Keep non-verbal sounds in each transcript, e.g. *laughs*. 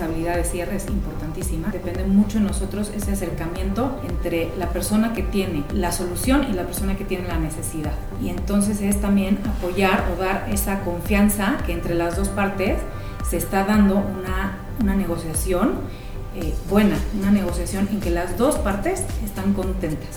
esa habilidad de cierre es importantísima. Depende mucho de nosotros ese acercamiento entre la persona que tiene la solución y la persona que tiene la necesidad. Y entonces es también apoyar o dar esa confianza que entre las dos partes se está dando una, una negociación eh, buena, una negociación en que las dos partes están contentas.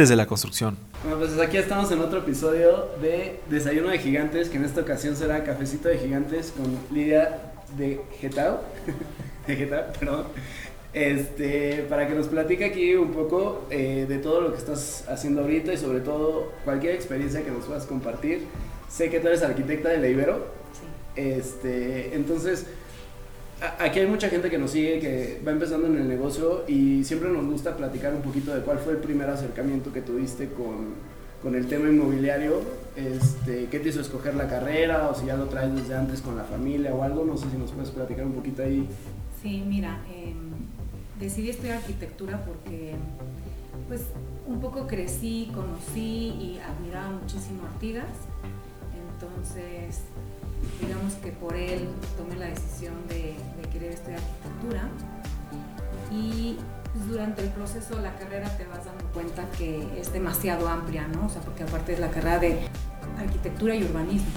de la construcción. Bueno, pues aquí estamos en otro episodio de Desayuno de Gigantes, que en esta ocasión será Cafecito de Gigantes con Lidia de Getao. *laughs* de Getao, perdón. Este, para que nos platique aquí un poco eh, de todo lo que estás haciendo ahorita y sobre todo cualquier experiencia que nos puedas compartir. Sé que tú eres arquitecta de la Ibero. Sí. Este, entonces, aquí hay mucha gente que nos sigue, que va empezando en el negocio y siempre nos gusta platicar un poquito de cuál fue el primer acercamiento que tuviste con, con el tema inmobiliario, este, qué te hizo escoger la carrera o si ya lo traes desde antes con la familia o algo, no sé si nos puedes platicar un poquito ahí. Sí, mira, eh, decidí estudiar arquitectura porque pues un poco crecí, conocí y admiraba muchísimo Artigas, entonces digamos que por él tomé la decisión de, querer estudiar arquitectura y pues, durante el proceso de la carrera te vas dando cuenta que es demasiado amplia, ¿no? O sea, porque aparte es la carrera de arquitectura y urbanismo.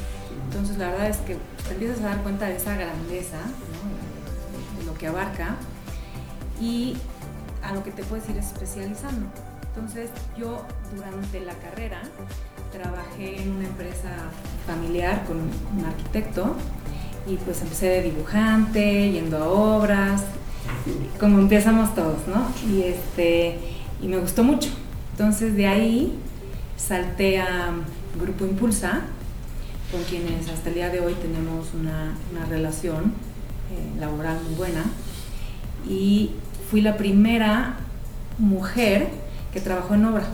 Entonces la verdad es que te empiezas a dar cuenta de esa grandeza, de, lo que abarca y a lo que te puedes ir especializando. Entonces yo durante la carrera trabajé en una empresa familiar con un arquitecto y pues empecé de dibujante, yendo a obras, como empezamos todos, ¿no? Y, este, y me gustó mucho. Entonces de ahí salté a Grupo Impulsa, con quienes hasta el día de hoy tenemos una, relación eh, laboral muy buena. Y fui la primera mujer que trabajó en obra.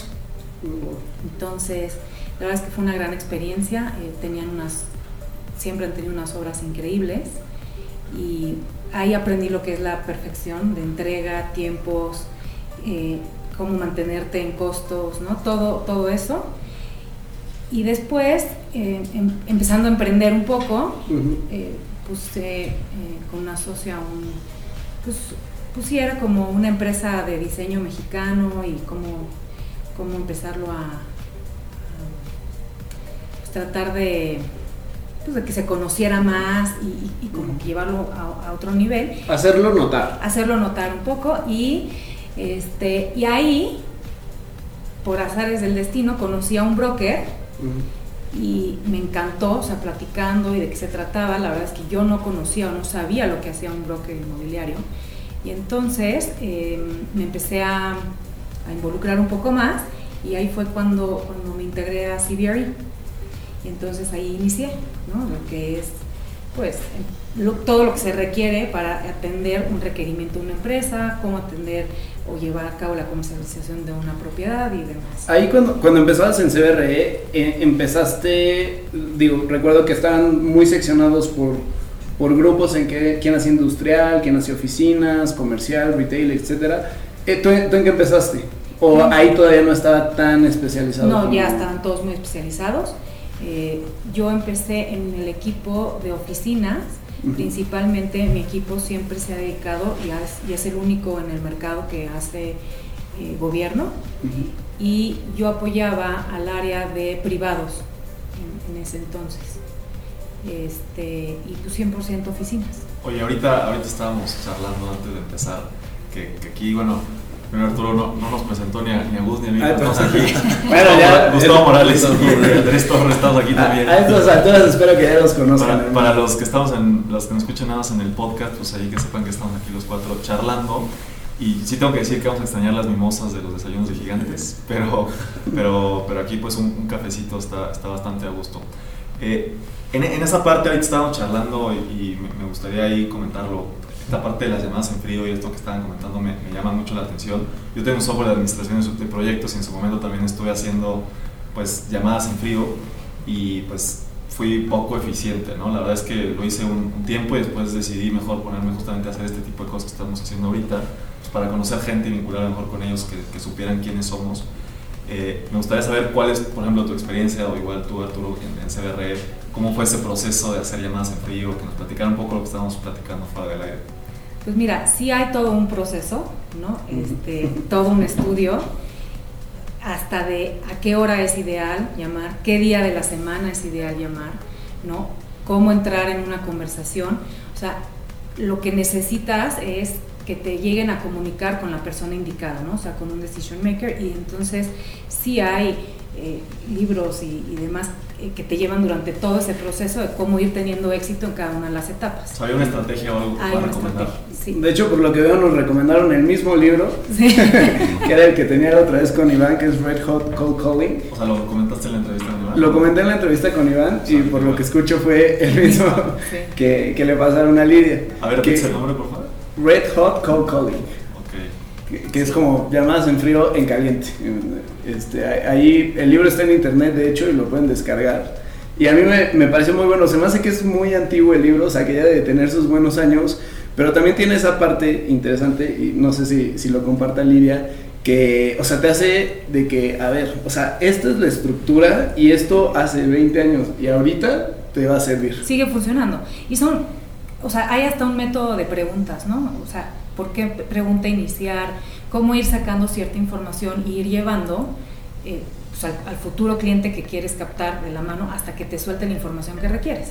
Entonces, la verdad es que fue una gran experiencia, eh, tenían unas, siempre han tenido unas obras increíbles y ahí aprendí lo que es la perfección de entrega, tiempos, eh, cómo mantenerte en costos, ¿no? Todo, todo eso. Y después, eh, em, empezando a emprender un poco, puse con una socia un, pues, pusiera como una empresa de diseño mexicano y cómo, cómo empezarlo a, tratar de, pues, de que se conociera más y, como llevarlo a, otro nivel. Hacerlo notar. Hacerlo notar un poco y, este, y ahí, por azares del destino, conocí a un broker. Y me encantó, o sea, platicando y de qué se trataba. La verdad es que yo no conocía o no sabía lo que hacía un broker inmobiliario. Y entonces em, me empecé a, a, involucrar un poco más y ahí fue cuando, cuando me integré a CBRE. Entonces ahí inicié, ¿no? Lo que es, pues, todo lo que se requiere para atender un requerimiento de una empresa, cómo atender o llevar a cabo la comercialización de una propiedad y demás. Ahí cuando, cuando empezabas en CBRE, eh, empezaste, digo, recuerdo que estaban muy seccionados por, por grupos en que quién hacía industrial, quién hacía oficinas, comercial, retail, etcétera. Eh, ¿Tú, en qué empezaste? ¿O ahí todavía no estaba tan especializado? No, ya estaban todos muy especializados. Eh, yo empecé en el equipo de oficinas, principalmente mi equipo siempre se ha dedicado y es, el único en el mercado que hace eh, gobierno y yo apoyaba al área de privados en, ese entonces. Este, y pues 100% oficinas. Oye, ahorita, ahorita estábamos charlando antes de empezar que, que aquí, bueno, Mira, Arturo no, no, nos presentó ni a, ni a Gus ni a mí, estamos *laughs* aquí. bueno, ya. Gustavo Morales y Andrés Torres estamos aquí también. A estas alturas espero que ya los conozcan. Para, los que estamos en, los que nos escuchan nada más en el podcast, pues ahí que sepan que estamos aquí los cuatro charlando. Y sí tengo que decir que vamos a extrañar las mimosas de los desayunos de gigantes, pero, pero, pero aquí pues un, cafecito está, está bastante a gusto. Eh, en, en, esa parte ahorita estábamos charlando y, me, me gustaría ahí comentarlo esta parte de las llamadas en frío y esto que estaban comentando me, me llama mucho la atención. Yo tengo un software de administración de proyectos y en su momento también estuve haciendo pues llamadas en frío y pues fui poco eficiente, ¿no? La verdad es que lo hice un, tiempo y después decidí mejor ponerme justamente a hacer este tipo de cosas que estamos haciendo ahorita, pues para conocer gente y vincular mejor con ellos, que, que supieran quiénes somos. Eh, me gustaría saber cuál es, por ejemplo, tu experiencia, o igual tú, Arturo, en, en CBR, cómo fue ese proceso de hacer llamadas en frío, que nos platicaran un poco lo que estábamos platicando fuera del aire. Pues mira, sí hay todo un proceso, ¿no? Este, todo un estudio hasta de a qué hora es ideal llamar, qué día de la semana es ideal llamar, ¿no? Cómo entrar en una conversación. O sea, lo que necesitas es que te lleguen a comunicar con la persona indicada, ¿no? O sea, con un decision maker y entonces sí hay eh, libros y, y demás eh, que te llevan durante todo ese proceso de cómo ir teniendo éxito en cada una de las etapas. ¿Hay una estrategia o algo que puedan recomendar? Sí. De hecho, por lo que veo, nos recomendaron el mismo libro, Sí. *laughs* que era el que tenía la otra vez con Iván, que es Red Hot Cold Calling. O sea, lo comentaste en la entrevista con Iván. Lo comenté en la entrevista con Iván y por lo que escucho fue el mismo Sí. que, que le pasaron a Lidia. A ver, que, ¿repites el nombre, por favor? Red Hot Cold Calling. Ok. que, que es como llamadas en frío en caliente. Este, ahí el libro está en internet, de hecho, y lo pueden descargar. Y a mí me, me pareció muy bueno. Se me hace que es muy antiguo el libro, o sea, que ya debe tener sus buenos años, pero también tiene esa parte interesante, y no sé si, si lo comparta Lidia, que, o sea, te hace de que, a ver, o sea, esta es la estructura y esto hace 20 años y ahorita te va a servir. sigue funcionando. Y son, o sea, hay hasta un método de preguntas, ¿no? O sea, ¿por qué pregunta iniciar? ¿Cómo ir sacando cierta información y ir llevando eh, pues, al, al futuro cliente que quieres captar de la mano hasta que te suelte la información que requieres,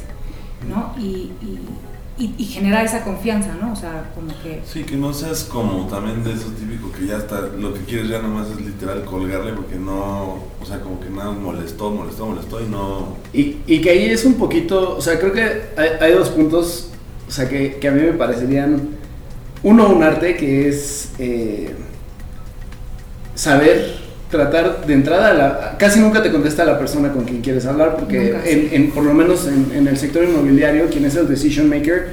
¿no? Y, y, y- y generar esa confianza, ¿no? O sea, como que... Sí, que no seas como también de eso típico que ya está, lo que quieres ya nomás es literal colgarle porque no, o sea, como que nada molestó, molestó, molestó y no... Y, y que ahí es un poquito, o sea, creo que hay, hay dos puntos, o sea, que, que a mí me parecerían, uno, un arte que es eh, saber tratar de entrada, a la, casi nunca te contesta la persona con quien quieres hablar, porque en, en- por lo menos en, en el sector inmobiliario, quien es el decision maker,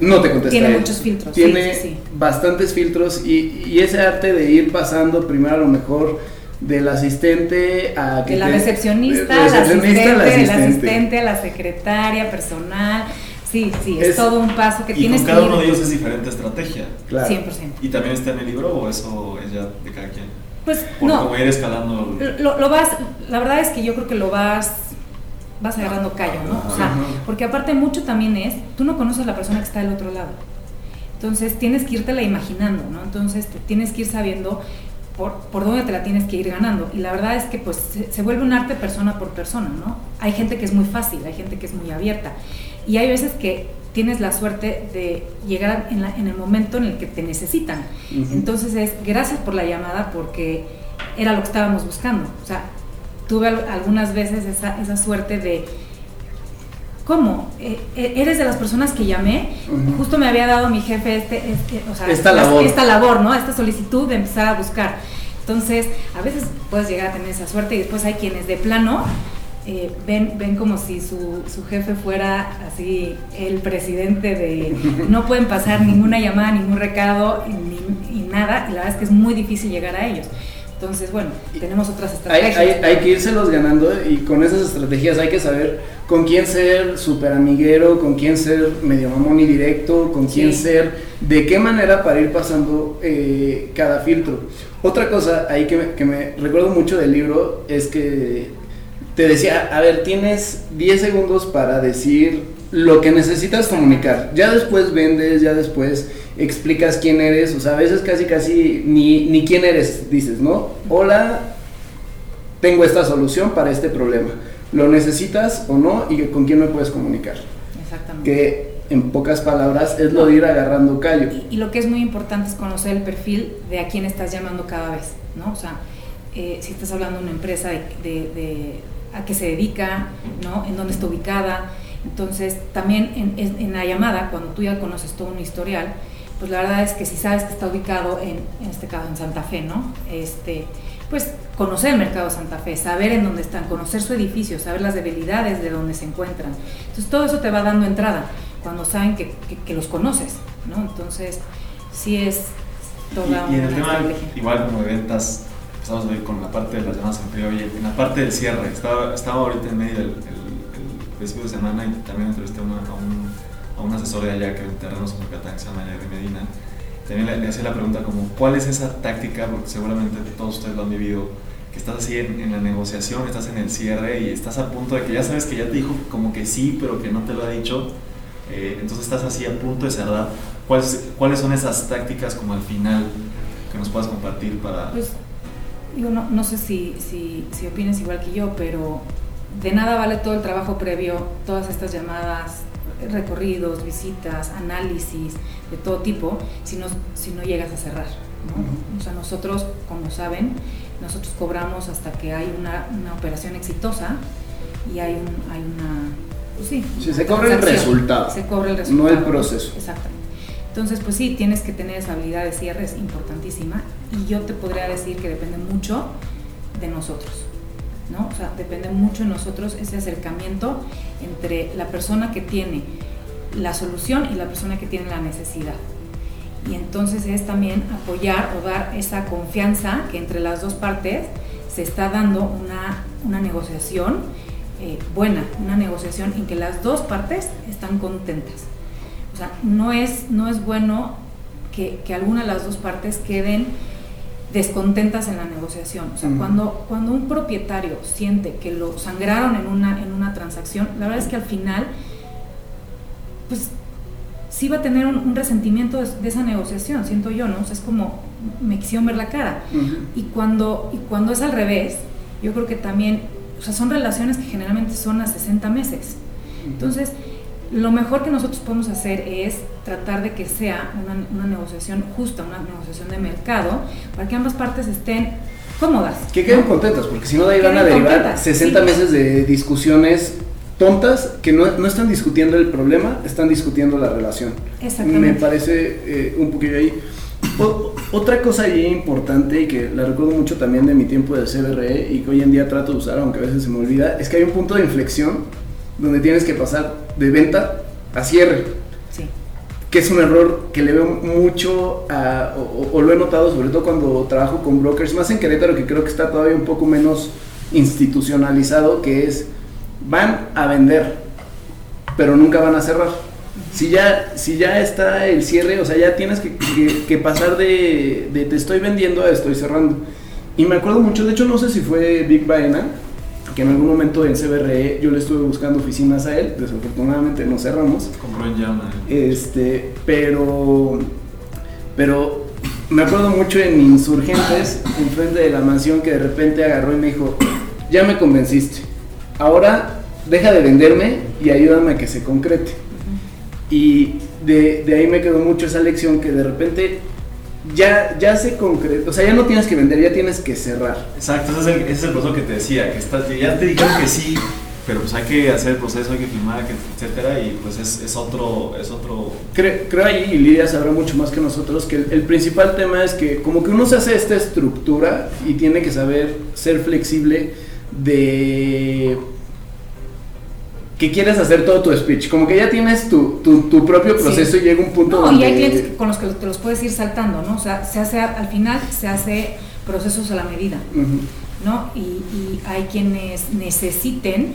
no te contesta. Tiene él. muchos filtros, Tiene sí, sí. bastantes filtros y, y ese arte de ir pasando primero a lo mejor del asistente a... que De la te- recepcionista, de- al recepcionista asistente, del asistente. asistente, a la secretaria, personal. Sí, sí, es, Es- todo un paso que Y tienes con que cada ir uno de ellos es diferente estrategia. Claro. 100%. ¿Y también está en el libro o eso es ya de cada quien? Pues Por no, como ir escalando. lo, lo vas, la verdad es que yo creo que lo vas, vas agarrando callo, ¿no? O sea, porque aparte mucho también es, tú no conoces a la persona que está del otro lado. Entonces tienes que irte la imaginando, ¿no? Entonces te tienes que ir sabiendo por, por dónde te la tienes que ir ganando. Y la verdad es que pues se, se vuelve un arte persona por persona, ¿no? Hay gente que es muy fácil, hay gente que es muy abierta. Y hay veces que tienes la suerte de llegar en, la- en el momento en el que te necesitan. Entonces es gracias por la llamada porque era lo que estábamos buscando. O sea, tuve al- algunas veces esa, esa suerte de, ¿cómo? Eh, eh, ¿Eres de las personas que llamé? Justo me había dado mi jefe este, este- o sea, Esta las- labor. esta labor, ¿no? Esta solicitud de empezar a buscar. Entonces, a veces puedes llegar a tener esa suerte y después hay quienes de plano eh, ven, ven como si su, su jefe fuera así el presidente de no pueden pasar ninguna llamada, ningún recado y, ni- y nada, y la verdad es que es muy difícil llegar a ellos. Entonces, bueno, tenemos otras Hay, estrategias. hay, hay que irselos ganando y con esas estrategias hay que saber con quién ser súper amiguero, con quién ser medio mamón y directo, con quién Sí. ser, de qué manera para ir pasando eh, cada filtro. Otra cosa ahí que me, que me recuerdo mucho del libro es que te decía, a ver, tienes 10 segundos para decir lo que necesitas comunicar. Ya después vendes, ya después explicas quién eres, o sea, a veces casi casi ni, ni quién eres dices, ¿no? Hola, tengo esta solución para este problema. ¿Lo necesitas o no? ¿Y con quién me puedes comunicar? Exactamente. Que en pocas palabras es lo de ir agarrando callo. Y, y lo que es muy importante es conocer el perfil de a quién estás llamando cada vez, ¿no? O sea, eh, si estás hablando de una empresa de, de- de a qué se dedica, ¿no? En dónde está ubicada. Entonces, también en, en- la llamada, cuando tú ya conoces todo un historial, pues la verdad es que si sabes que está ubicado en, en este caso en Santa Fe, ¿no? Este, pues conocer el mercado de Santa Fe, saber en dónde están, conocer su edificio, saber las debilidades de dónde se encuentran. Entonces todo eso te va dando entrada cuando saben que, que- que los conoces, ¿no? Entonces, sí es toda y, y en el una tema, igual como de ventas, empezamos a ver con la parte de las llamadas en frío, en la parte del cierre, estaba, estaba ahorita en medio del el, principio de semana y también entrevisté a, una- a un, a un asesor de allá que en terrenos en Yucatán, que se llama Jerry Medina, también le, le hacía la pregunta como, ¿cuál es esa táctica? Porque seguramente todos ustedes lo han vivido, que estás así en, en la negociación, estás en el cierre y estás a punto de que ya sabes que ya te dijo como que sí, pero que no te lo ha dicho, eh, entonces estás así a punto de cerrar. ¿Cuáles, ¿Cuáles son esas tácticas como al final que nos puedas compartir para... Pues, digo, no, no sé si, si, si opines igual que yo, pero de nada vale todo el trabajo previo, todas estas llamadas, recorridos, visitas, análisis de todo tipo, si no, si no llegas a cerrar. ¿no? O sea, nosotros, como saben, nosotros cobramos hasta que hay una, una operación exitosa y hay, un, hay una... Pues sí, Sí, una se cobra el resultado, Se cobra el no resultado. el proceso. Exactamente. Entonces, pues sí, tienes que tener esa habilidad de cierre, es importantísima. Y yo te podría decir que depende mucho de nosotros. ¿no? O sea, depende mucho de nosotros ese acercamiento entre la persona que tiene la solución y la persona que tiene la necesidad. Y entonces es también apoyar o dar esa confianza que entre las dos partes se está dando una, una negociación eh, buena, una negociación en que las dos partes están contentas. O sea, no es, no es bueno que, que alguna de las dos partes queden descontentas en la negociación. O sea, cuando, cuando un propietario siente que lo sangraron en una, en una transacción, la verdad es que al final, pues sí va a tener un, un resentimiento de, de esa negociación, siento yo, ¿no? O sea, es como, me quisieron ver la cara. Y cuando, y cuando es al revés, yo creo que también, o sea, son relaciones que generalmente son a 60 meses. Entonces, lo mejor que nosotros podemos hacer es tratar de que sea una, una negociación justa, una negociación de mercado, para que ambas partes estén cómodas. Que queden ¿no? contentas, porque si no de ahí van a derivar contentas, 60 sí. meses de discusiones tontas que no, no están discutiendo el problema, están discutiendo la relación. Exactamente. Me parece eh, un poquillo ahí. O- otra cosa ahí importante y que la recuerdo mucho también de mi tiempo de CBRE y que hoy en día trato de usar, aunque a veces se me olvida, es que hay un punto de inflexión donde tienes que pasar de venta a cierre Sí. que es un error que le veo mucho a- o, o lo he notado sobre todo cuando trabajo con brokers, más en Querétaro que creo que está todavía un poco menos institucionalizado, que es van a vender, pero nunca van a cerrar. Si ya, si ya está el cierre, o sea, ya tienes que, que- que pasar de, de te estoy vendiendo a estoy cerrando. Y me acuerdo mucho, de hecho no sé si fue Big Baena, que en algún momento en CBRE yo le estuve buscando oficinas a él, desafortunadamente no cerramos. Compró en llama. eh. Este, pero, pero me acuerdo mucho en Insurgentes, enfrente de la mansión, que de repente agarró y me dijo, ya me convenciste, ahora deja de venderme y ayúdame a que se concrete. Y de, de ahí me quedó mucho esa lección que de repente ya, ya se concreta, o sea, ya no tienes que vender, ya tienes que cerrar. Exacto, ese es el, ese es el proceso que te decía, que estás, ya te dijeron que sí, pero pues hay que hacer el proceso, hay que filmar, etcétera, y pues es, es otro, es otro Creo, creo ahí, y Lidia sabrá mucho más que nosotros, que el, el principal tema es que como que uno se hace esta estructura y tiene que saber ser flexible de que quieres hacer todo tu speech, como que ya tienes tu, tu, tu propio Sí. proceso y llega un punto No, donde... y hay clientes con los que te los puedes ir saltando, ¿no? O sea, se hace, al final se hace procesos a la medida. ¿no? Y, y hay quienes necesiten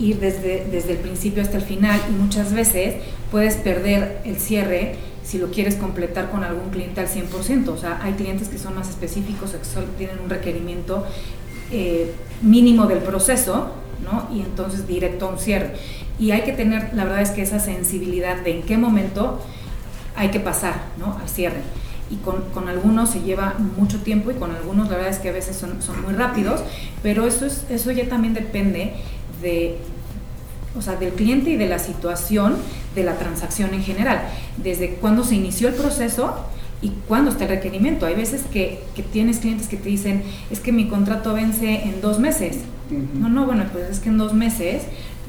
ir desde, desde el principio hasta el final y muchas veces puedes perder el cierre si lo quieres completar con algún cliente al 100%. O sea, hay clientes que son más específicos, que solo tienen un requerimiento eh, mínimo del proceso, ¿no? Y entonces directo a un cierre. Y hay que tener, la verdad es que esa sensibilidad de en qué momento hay que pasar, ¿no? Al cierre y con, con algunos se lleva mucho tiempo y con algunos la verdad es que a veces son, son muy rápidos, pero eso, es, eso ya también depende de, o sea, del cliente y de la situación de la transacción en general, desde cuándo se inició el proceso y cuándo está el requerimiento. Hay veces que, que tienes clientes que te dicen, es que mi contrato vence en dos meses. No, no, bueno, pues es que en dos meses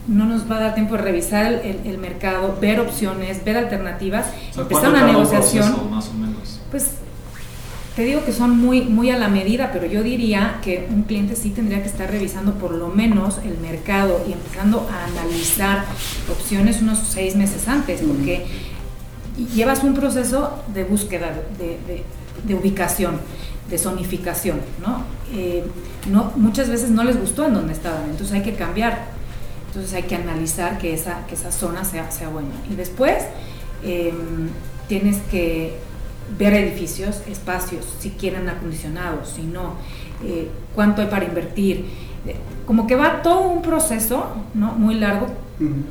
no nos va a dar tiempo de revisar el, el- el mercado, ver opciones, ver alternativas, O sea, empezar ¿cuánto una un negociación. proceso, más o menos? Pues te digo que son muy, muy a la medida, pero yo diría que un cliente sí tendría que estar revisando por lo menos el mercado y empezando a analizar opciones unos seis meses antes, porque llevas un proceso de búsqueda, de, de- de ubicación, de zonificación, ¿no? Eh, no, muchas veces no les gustó en donde estaban, entonces hay que cambiar, entonces hay que analizar que esa, que esa zona sea, sea buena. Y después eh, tienes que ver edificios, espacios, si quieren acondicionados, si no, eh, cuánto hay para invertir. Eh, Como que va todo un proceso ¿no? muy largo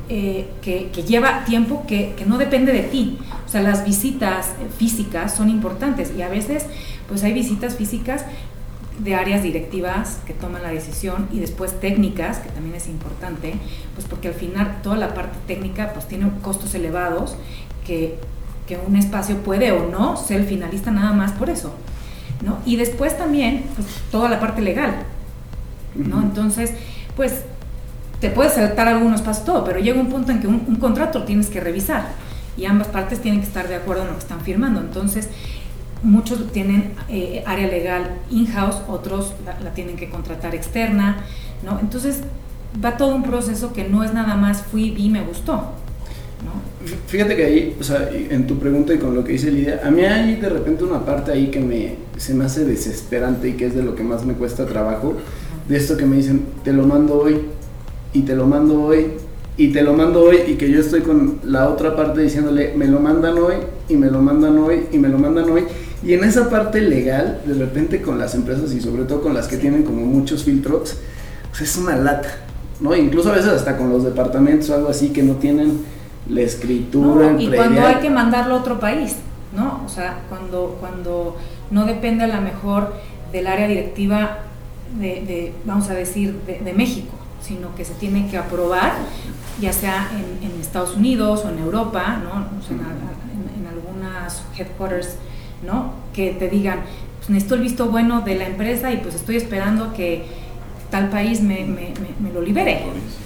eh, que, que lleva tiempo que, que no depende de ti. O sea, las visitas físicas son importantes y a veces pues hay visitas físicas de áreas directivas que toman la decisión y después técnicas, que también es importante, pues porque al final toda la parte técnica pues tiene costos elevados que, que un espacio puede o no ser finalista nada más por eso. ¿no? Y después también pues, toda la parte legal. ¿no? Entonces, pues te puedes saltar algunos pasos todo, pero llega un punto en que un, un contrato tienes que revisar y ambas partes tienen que estar de acuerdo en lo que están firmando. Entonces, muchos tienen eh, área legal in-house, otros la, tienen que contratar externa, ¿no? Entonces, va todo un proceso que no es nada más fui, vi, me gustó, ¿no? Fíjate que ahí, o sea, en tu pregunta y con lo que dice Lidia, a mí hay de repente una parte ahí que me, se me hace desesperante y que es de lo que más me cuesta trabajo, de esto que me dicen, te lo mando hoy, y te lo mando hoy, y te lo mando hoy, y que yo estoy con la otra parte diciéndole, me lo mandan hoy, y me lo mandan hoy, y me lo mandan hoy, y en esa parte legal, de repente con las empresas y sobre todo con las que tienen como muchos filtros, pues es una lata, ¿no? Incluso a veces hasta con los departamentos o algo así que no tienen la escritura, No, y cuando hay que mandarlo a otro país, ¿no? O sea, cuando, cuando no depende a lo mejor del área directiva de, de, vamos a decir, de, de México, sino que se tiene que aprobar, ya sea en, en Estados Unidos o en Europa, ¿no? O sea, en, en- en algunas headquarters, ¿no? Que te digan, pues necesito el visto bueno de la empresa y pues estoy esperando que tal país me, me- me- me lo libere.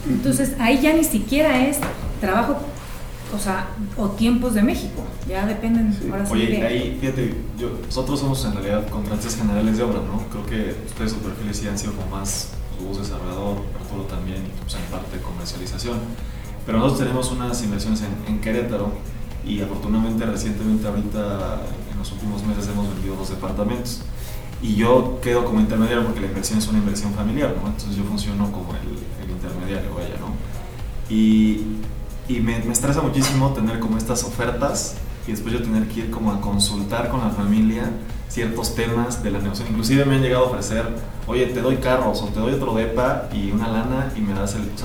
Entonces ahí ya ni siquiera es trabajo, o sea, o tiempos de México, ya dependen Sí. ahora sí Oye, de- ahí, fíjate, yo, nosotros somos en realidad contratistas generales de obra, ¿no? Creo que ustedes, sus perfiles sí han sido como más voz desarrollador, Arturo también, y pues en parte comercialización. Pero nosotros tenemos unas inversiones en, en Querétaro y afortunadamente recientemente ahorita los últimos meses hemos vendido dos departamentos. Y yo quedo como intermediario porque la inversión es una inversión familiar. Entonces yo funciono como el, el intermediario, vaya, ¿no? Y, me, estresa muchísimo tener como estas ofertas y después yo tener que ir como a consultar con la familia ciertos temas de la negociación. Inclusive me han llegado a ofrecer, oye, te doy carros o te doy otro depa y una lana y me das el... O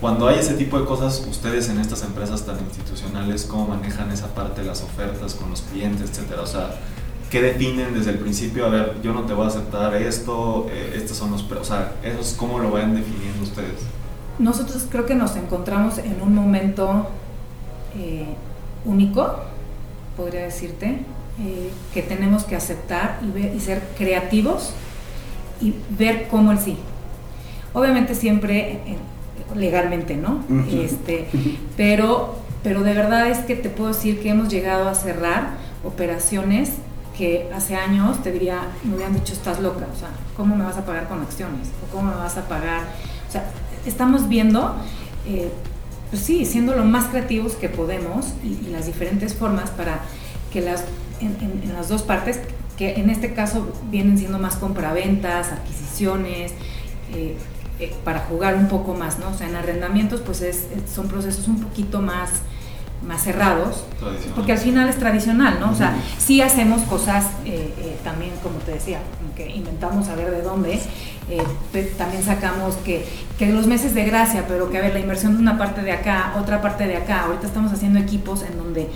cuando hay ese tipo de cosas, ustedes en estas empresas tan institucionales, ¿cómo manejan esa parte de las ofertas con los clientes, etcétera? O sea, ¿qué definen desde el principio? A ver, yo no te voy a aceptar esto, eh, estos son los... O sea, eso es cómo lo vayan definiendo ustedes. Nosotros creo que nos encontramos en un momento eh, único, podría decirte, eh, que tenemos que aceptar y, ver- y ser creativos y ver cómo el sí. Obviamente siempre legalmente, ¿no? Este, pero, pero de verdad es que te puedo decir que hemos llegado a cerrar operaciones que hace años te diría, me hubieran dicho, estás loca, o sea, ¿cómo me vas a pagar con acciones? ¿O cómo me vas a pagar? O sea, estamos viendo, eh, pues sí, siendo lo más creativos que podemos y, y las diferentes formas para que las, en, en- en las dos partes, que en este caso vienen siendo más compraventas, adquisiciones, eh, eh, para jugar un poco más, ¿no? O sea, en arrendamientos pues es, son procesos un poquito más, más cerrados, porque al final es tradicional, ¿no? O sea, sí hacemos cosas eh, eh, también, como te decía, que inventamos a ver de dónde. eh, también sacamos que, que los meses de gracia, pero que a ver, la inversión de una parte de acá, otra parte de acá. Ahorita estamos haciendo equipos en donde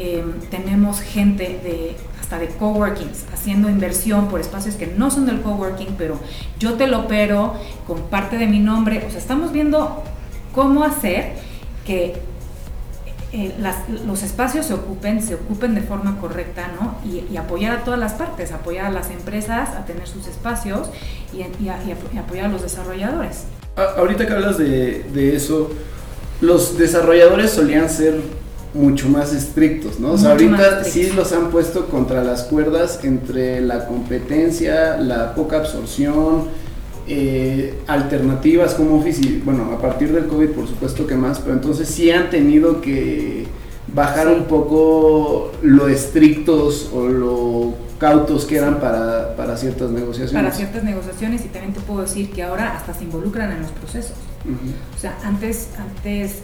eh, tenemos gente de hasta de coworkings haciendo inversión por espacios que no son del coworking, pero yo te lo opero con parte de mi nombre. O sea, estamos viendo cómo hacer que eh, los espacios se ocupen, se ocupen de forma correcta, ¿no? Y, apoyar a todas las partes, apoyar a las empresas a tener sus espacios y, apoyar a los desarrolladores. Ahorita que hablas de eso, los desarrolladores solían ser mucho más estrictos, ¿no? O sea, ahorita sí los han puesto contra las cuerdas entre la competencia, la poca absorción, eh, alternativas como Office y, bueno, a partir del COVID por supuesto que más, pero entonces sí han tenido que bajar Sí. un poco lo estrictos o lo cautos que eran para, para ciertas negociaciones. Para ciertas negociaciones y también te puedo decir que ahora hasta se involucran en los procesos. O sea, antes, antes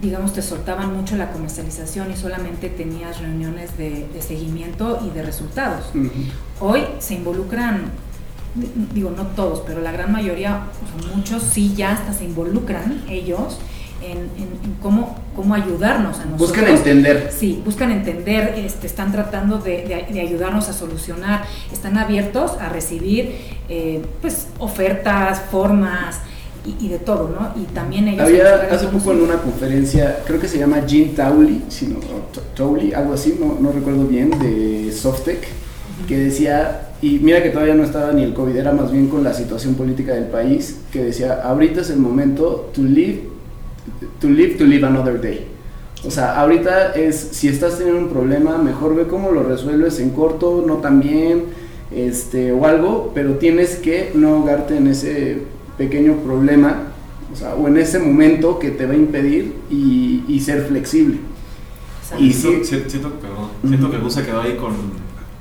digamos, te soltaban mucho la comercialización y solamente tenías reuniones de, de seguimiento y de resultados. Hoy se involucran, di- digo, no todos, pero la gran mayoría, o sea, muchos sí ya hasta se involucran ellos en, en- en cómo, cómo ayudarnos a nosotros. Buscan entender. Sí, buscan entender, este, están tratando de, de- de ayudarnos a solucionar, están abiertos a recibir eh, pues, ofertas, formas y, y de todo, ¿no? Y también ellos... Había hace poco en una conferencia, creo que se llama Jean Towley, si no, o T- Towley, algo así, no, no recuerdo bien, de Softec, que decía, y mira que todavía no estaba ni el COVID, era más bien con la situación política del país, que decía, ahorita es el momento to live, to live, to live another day. O sea, ahorita es, si estás teniendo un problema, mejor ve cómo lo resuelves en corto, no tan bien, este, o algo, pero tienes que no ahogarte en ese pequeño problema, o sea, o en ese momento que te va a impedir y, y ser flexible. Exacto. y siento, sí. si- siento- perdón, siento que Gus se quedó ahí con,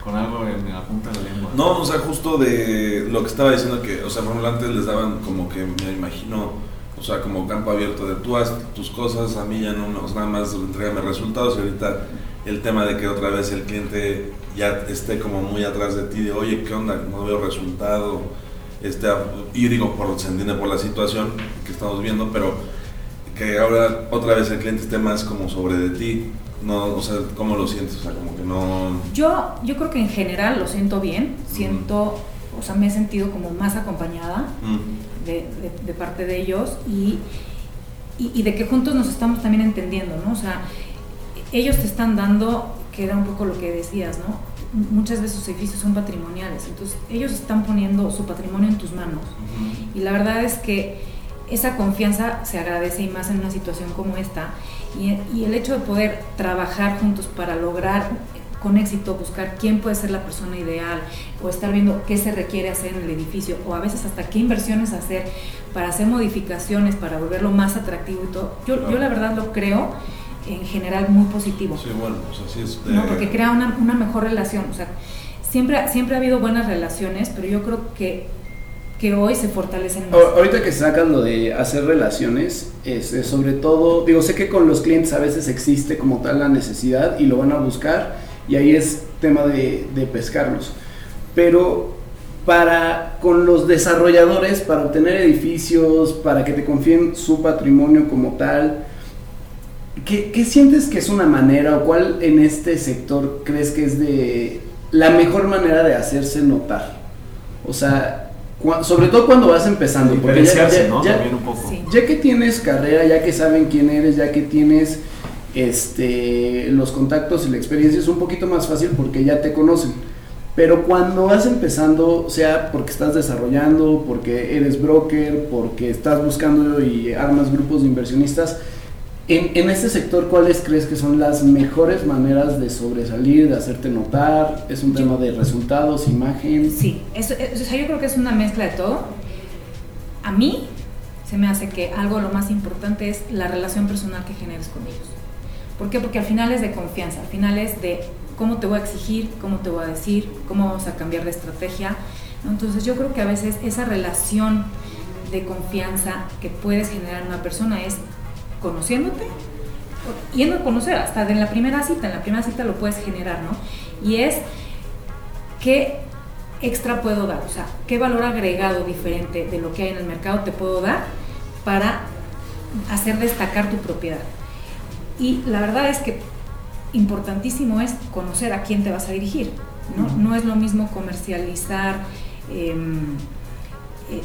con algo en la punta de la lengua. No, o sea, justo de lo que estaba diciendo que, o sea, por ejemplo, antes les daban como que, me imagino, o sea, como campo abierto de tú haz tus cosas, a mí ya no, o sea, nada más entrégame resultados y ahorita el tema de que otra vez el cliente ya esté como muy atrás de ti, de oye, ¿qué onda? No veo resultado. Este, y digo, por, se entiende por la situación que estamos viendo, pero que ahora otra vez el cliente esté más como sobre de ti. No, o sea, ¿cómo lo sientes? O sea, como que no... Yo, yo creo que en general lo siento bien, siento, o sea, me he sentido como más acompañada Mm. de, de- de parte de ellos y, y- y de que juntos nos estamos también entendiendo, ¿no? O sea, ellos te están dando, que era un poco lo que decías, ¿no? Muchas veces sus edificios son patrimoniales, entonces ellos están poniendo su patrimonio en tus manos. Y la verdad es que esa confianza se agradece y más en una situación como esta. Y, y el hecho de poder trabajar juntos para lograr con éxito buscar quién puede ser la persona ideal o estar viendo qué se requiere hacer en el edificio o a veces hasta qué inversiones hacer para hacer modificaciones, para volverlo más atractivo y todo. Yo, yo la verdad lo creo en general muy positivo. Sí, bueno, o sea, sí es de- No, porque crea una, una mejor relación. O sea, siempre, siempre ha habido buenas relaciones, pero yo creo que, que hoy se fortalecen más. Ahor- Ahorita que sacan lo de hacer relaciones, este, sobre todo, digo, sé que con los clientes a veces existe como tal la necesidad y lo van a buscar y ahí es tema de, de pescarlos. Pero para con los desarrolladores, para obtener edificios, para que te confíen su patrimonio como tal, ¿qué, qué sientes que es una manera o cuál en este sector crees que es de la mejor manera de hacerse notar? O sea, cua- sobre todo cuando vas empezando, porque ya, ya- ¿no? ya- También un poco. Sí. ya que tienes carrera, ya que saben quién eres, ya que tienes este, los contactos y la experiencia, es un poquito más fácil porque ya te conocen. Pero cuando vas empezando, sea porque estás desarrollando, porque eres broker, porque estás buscando y armas grupos de inversionistas, en, en este sector, ¿cuáles crees que son las mejores maneras de sobresalir, de hacerte notar? ¿Es un tema de resultados, imagen? Sí, es- o sea, yo creo que es una mezcla de todo. A mí se me hace que algo lo más importante es la relación personal que generes con ellos. ¿Por qué? Porque al final es de confianza, al final es de cómo te voy a exigir, cómo te voy a decir, cómo vamos a cambiar de estrategia. Entonces yo creo que a veces esa relación de confianza que puedes generar en una persona es conociéndote, yendo a conocer, hasta en la primera cita, en la primera cita lo puedes generar, ¿no? Y es qué extra puedo dar, o sea, qué valor agregado diferente de lo que hay en el mercado te puedo dar para hacer destacar tu propiedad. Y la verdad es que importantísimo es conocer a quién te vas a dirigir, ¿no? No es lo mismo comercializar em, eh,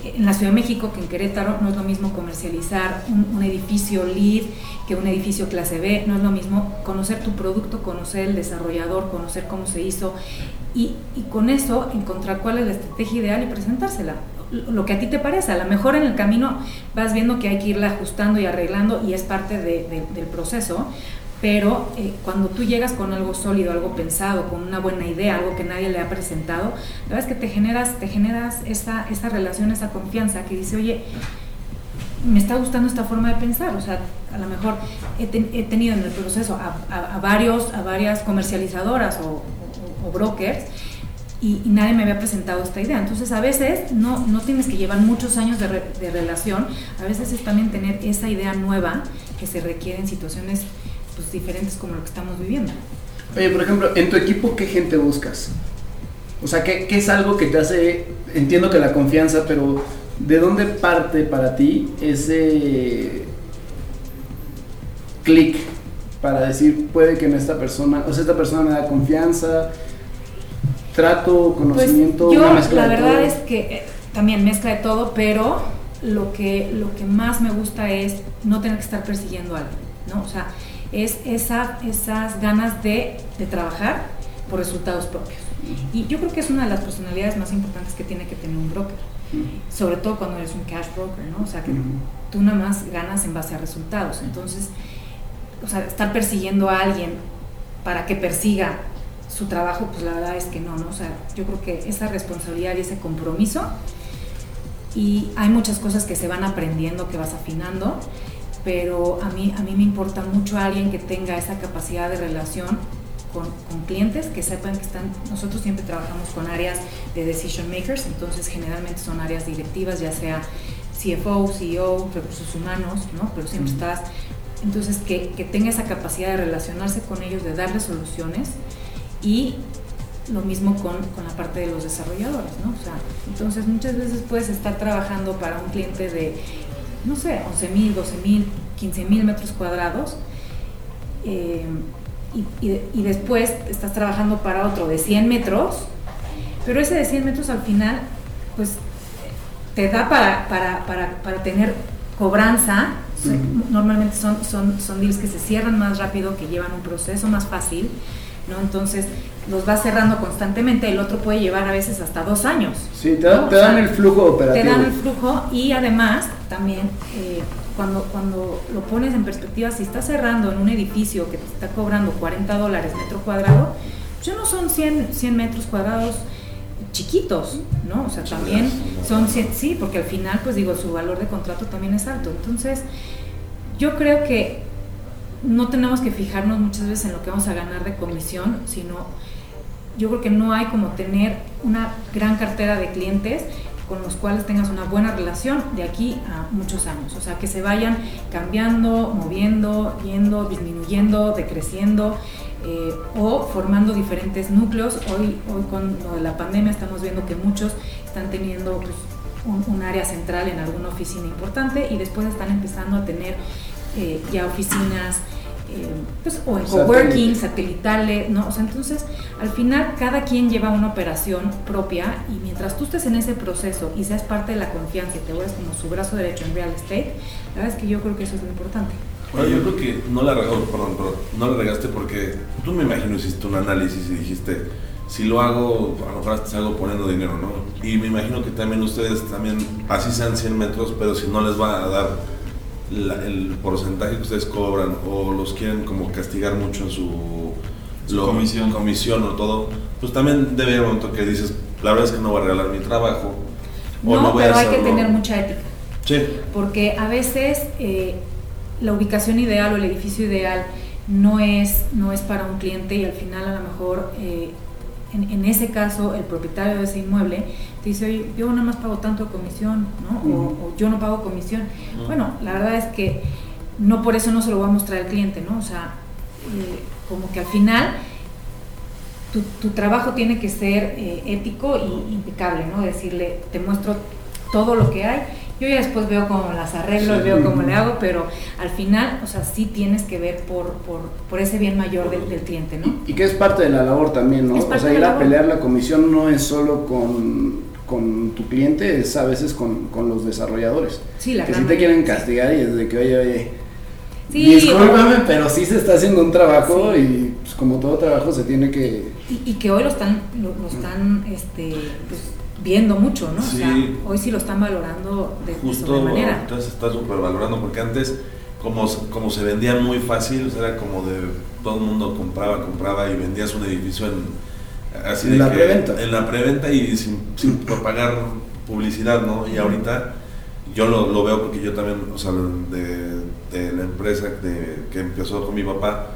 en la Ciudad de México que en Querétaro, no es lo mismo comercializar un, edificio LEED que un edificio clase B, no es lo mismo conocer tu producto, conocer el desarrollador, conocer cómo se hizo y, con eso encontrar cuál es la estrategia ideal y presentársela. Lo que a ti te parece, a lo mejor en el camino vas viendo que hay que irla ajustando y arreglando y es parte de- de- del proceso, pero eh, cuando tú llegas con algo sólido, algo pensado, con una buena idea, algo que nadie le ha presentado, la verdad es que te generas, te generas esa, esa relación, esa confianza que dice, oye, me está gustando esta forma de pensar, o sea, a lo mejor he, tenido en el proceso a, varios, a varias comercializadoras o, brokers y, nadie me había presentado esta idea. Entonces a veces no, no tienes que llevar muchos años de, de relación, a veces es también tener esa idea nueva que se requiere en situaciones pues, diferentes como lo que estamos viviendo. Oye, por ejemplo, en tu equipo, ¿qué gente buscas? O sea, ¿qué, ¿qué, es algo que te hace, entiendo que la confianza, pero ¿de dónde parte para ti ese clic para decir, puede que en esta persona, o sea, esta persona me da confianza, trato, pues, conocimiento, yo, La verdad es que eh, también mezcla de todo, pero lo que, lo que más me gusta es no tener que estar persiguiendo algo, ¿no? O sea, es esa, esas ganas de, de trabajar por resultados propios. Y yo creo que es una de las personalidades más importantes que tiene que tener un broker, sobre todo cuando eres un cash broker, ¿no? O sea, que tú nada más ganas en base a resultados. Entonces, o sea, estar persiguiendo a alguien para que persiga su trabajo, pues la verdad es que no, ¿no? O sea, yo creo que esa responsabilidad y ese compromiso, y hay muchas cosas que se van aprendiendo, que vas afinando, pero a mí, a mí me importa mucho alguien que tenga esa capacidad de relación con, con, clientes, que sepan que están, nosotros siempre trabajamos con áreas de decision makers, entonces generalmente son áreas directivas, ya sea CFO, CEO, recursos humanos, ¿no? Pero siempre estás, entonces que, que tenga esa capacidad de relacionarse con ellos, de darles soluciones y lo mismo con, con, la parte de los desarrolladores, ¿no? O sea, entonces muchas veces puedes estar trabajando para un cliente de no sé, 11 mil, 12 mil, 15 mil metros cuadrados. Eh, y, después estás trabajando para otro de 100 metros, pero ese de 100 metros al final, pues te da para, para, tener cobranza. Normalmente son, son, son deals que se cierran más rápido, que llevan un proceso más fácil, ¿no? Entonces, los va cerrando constantemente, el otro puede llevar a veces hasta dos años. Sí, te, dan el flujo operativo. Te dan el flujo y además también eh, cuando, cuando lo pones en perspectiva, si estás cerrando en un edificio que te está cobrando 40 dólares metro cuadrado, pues ya no son 100, 100 metros cuadrados chiquitos, ¿no? O sea, también son 100, sí, porque al final, pues digo, su valor de contrato también es alto. Entonces, yo creo que no tenemos que fijarnos muchas veces en lo que vamos a ganar de comisión, sino yo creo que no hay como tener una gran cartera de clientes con los cuales tengas una buena relación de aquí a muchos años. O sea, que se vayan cambiando, moviendo, yendo, disminuyendo, decreciendo eh, o formando diferentes núcleos. Hoy, hoy con lo de la pandemia estamos viendo que muchos están teniendo pues, un, área central en alguna oficina importante y después están empezando a tener eh, ya oficinas pues, o en coworking, satelitales, ¿no? O sea, entonces, al final, cada quien lleva una operación propia y mientras tú estés en ese proceso y seas parte de la confianza y te vuelves como su brazo derecho en real estate, la verdad es que yo creo que eso es lo importante. Bueno, yo creo que no la, oh, perdón, no la regaste porque tú me imagino hiciste un análisis y dijiste, si lo hago, a lo mejor salgo poniendo dinero, ¿no? Y me imagino que también ustedes también, así sean 100 metros, pero si no les va a dar el porcentaje que ustedes cobran o los quieren como castigar mucho en su, comisión. comisión o todo, pues también debe haber un momento que dices, la verdad es que no voy a regalar mi trabajo. No, no pero hay que tener mucha ética. Sí. Porque a veces eh, la ubicación ideal o el edificio ideal no es, no es para un cliente y al final a lo mejor eh, en, ese caso el propietario de ese inmueble te dice, oye, yo nada más pago tanto de comisión, ¿no? o, yo no pago comisión. Bueno, la verdad es que no por eso no se lo va a mostrar al cliente, ¿no? O sea, eh, como que al final tu, trabajo tiene que ser eh, ético y impecable, ¿no? Decirle, te muestro todo lo que hay yo ya después veo cómo las arreglo, veo cómo le hago, pero al final, o sea, sí tienes que ver por, por, por ese bien mayor del, cliente, ¿no? Y, que es parte de la labor también, ¿no? O sea, ir a pelear la comisión no es solo con, con tu cliente, es a veces con, con los desarrolladores. Sí, la Que sí te quieren castigar y es de que, oye, oye, sí, discúlpame, pero sí se está haciendo un trabajo y pues, como todo trabajo se tiene que... Y, y que hoy lo están, lo, lo están, este, pues, viendo mucho, ¿no? O sea, hoy sí lo están valorando de, Justo, manera. Entonces está súper valorando, porque antes, como, como se vendía muy fácil, era como de todo el mundo compraba, compraba y vendías un edificio en, así en la preventa. En la preventa y sin, sin *laughs* pagar publicidad, ¿no? Y ahorita yo lo, lo veo porque yo también, o sea, de, de la empresa de, que empezó con mi papá,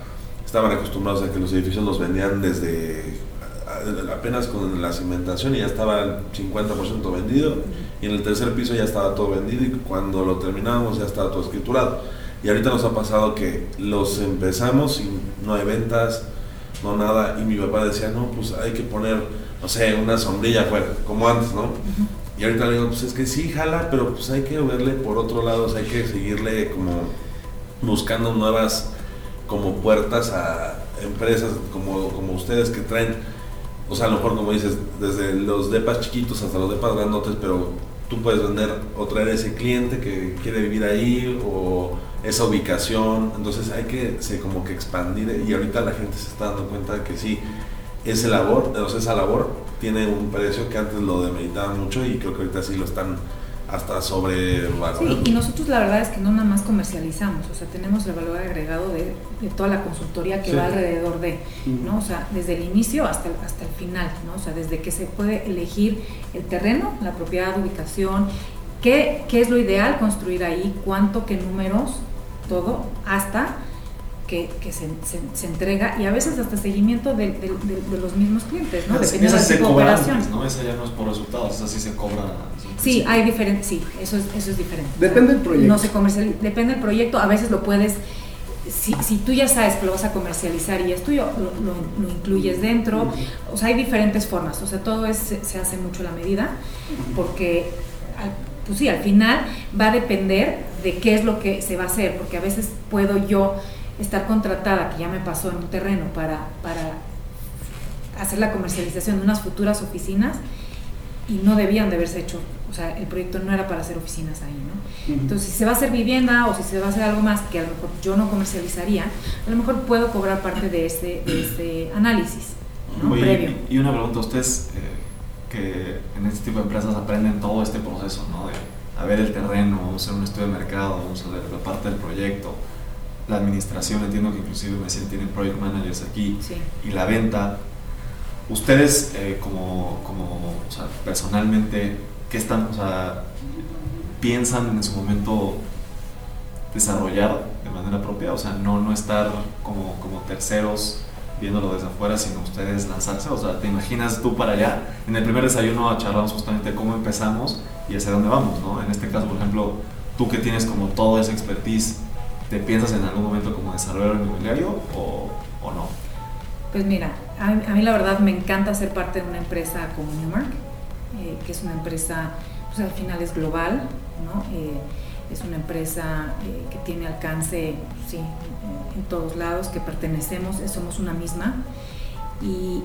estaban acostumbrados a que los edificios los vendían desde apenas con la cimentación y ya estaba el 50% vendido y en el tercer piso ya estaba todo vendido y cuando lo terminábamos ya estaba todo escriturado. Y ahorita nos ha pasado que los empezamos y no hay ventas, no nada, y mi papá decía, no, pues hay que poner, no sé, una sombrilla afuera, como antes, ¿no? Y ahorita le digo, pues es que sí, jala, pero pues hay que verle por otro lado, o sea, hay que seguirle como buscando nuevas como puertas a empresas como, como ustedes que traen, o sea, a lo mejor como dices, desde los depas chiquitos hasta los depas grandotes, pero tú puedes vender o traer ese cliente que quiere vivir ahí o esa ubicación, entonces hay que se, como que expandir. Y ahorita la gente se está dando cuenta de que sí, ese labor, esa labor tiene un precio que antes lo demeritaban mucho y creo que ahorita sí lo están hasta sobre Sí, y nosotros la verdad es que no nada más comercializamos, o sea, tenemos el valor agregado de, de toda la consultoría que Sí. va alrededor de, ¿no? O sea, desde el inicio hasta el, hasta el final, ¿no? O sea, desde que se puede elegir el terreno, la propiedad, ubicación, qué, qué es lo ideal construir ahí, cuánto, qué números, todo, hasta que, que se, se- se entrega y a veces hasta seguimiento de, de- de- de los mismos clientes, ¿no? Esa- Dependiendo esa del se tipo de cobra operación. antes, ¿no? Esa ya no es por resultados, esa sí se cobra. Sí, hay diferentes, sí, eso es, eso es diferente. Depende del proyecto. No se comercializa, depende del proyecto, a veces lo puedes, si, si tú ya sabes que lo vas a comercializar y es tuyo, lo, lo- lo incluyes dentro, o sea, hay diferentes formas, o sea, todo es, se, se hace mucho la medida, porque, al- pues sí, al final va a depender de qué es lo que se va a hacer, porque a veces puedo yo estar contratada, que ya me pasó en un terreno, para, para hacer la comercialización de unas futuras oficinas y no debían de haberse hecho, o sea, el proyecto no era para hacer oficinas ahí, ¿no? Entonces, si se va a hacer vivienda o si se va a hacer algo más que a lo mejor yo no comercializaría, a lo mejor puedo cobrar parte de ese, de ese análisis, ¿no? Oye, Previo. y y una pregunta, ustedes eh, que en este tipo de empresas aprenden todo este proceso, ¿no? De a ver el terreno, vamos a hacer un estudio de mercado, vamos a ver la parte del proyecto, la administración, entiendo que inclusive me decían tienen project managers aquí, Sí. y la venta. Ustedes eh, como, como o sea, personalmente, ¿qué están, o sea, piensan en su momento desarrollar de manera propia? O sea, no, no estar como, como terceros viéndolo desde afuera, sino ustedes lanzarse. O sea, ¿te imaginas tú para allá? En el primer desayuno charlamos justamente cómo empezamos y hacia dónde vamos, ¿no? En este caso, por ejemplo, tú que tienes como toda esa expertise, ¿te piensas en algún momento como desarrollar un inmobiliario o, o no? Pues mira, a mí, la verdad me encanta ser parte de una empresa como Newmark, eh, que es una empresa, pues al final es global, ¿no? Eh, es una empresa eh, que tiene alcance, sí, en, todos lados, que pertenecemos, somos una misma y,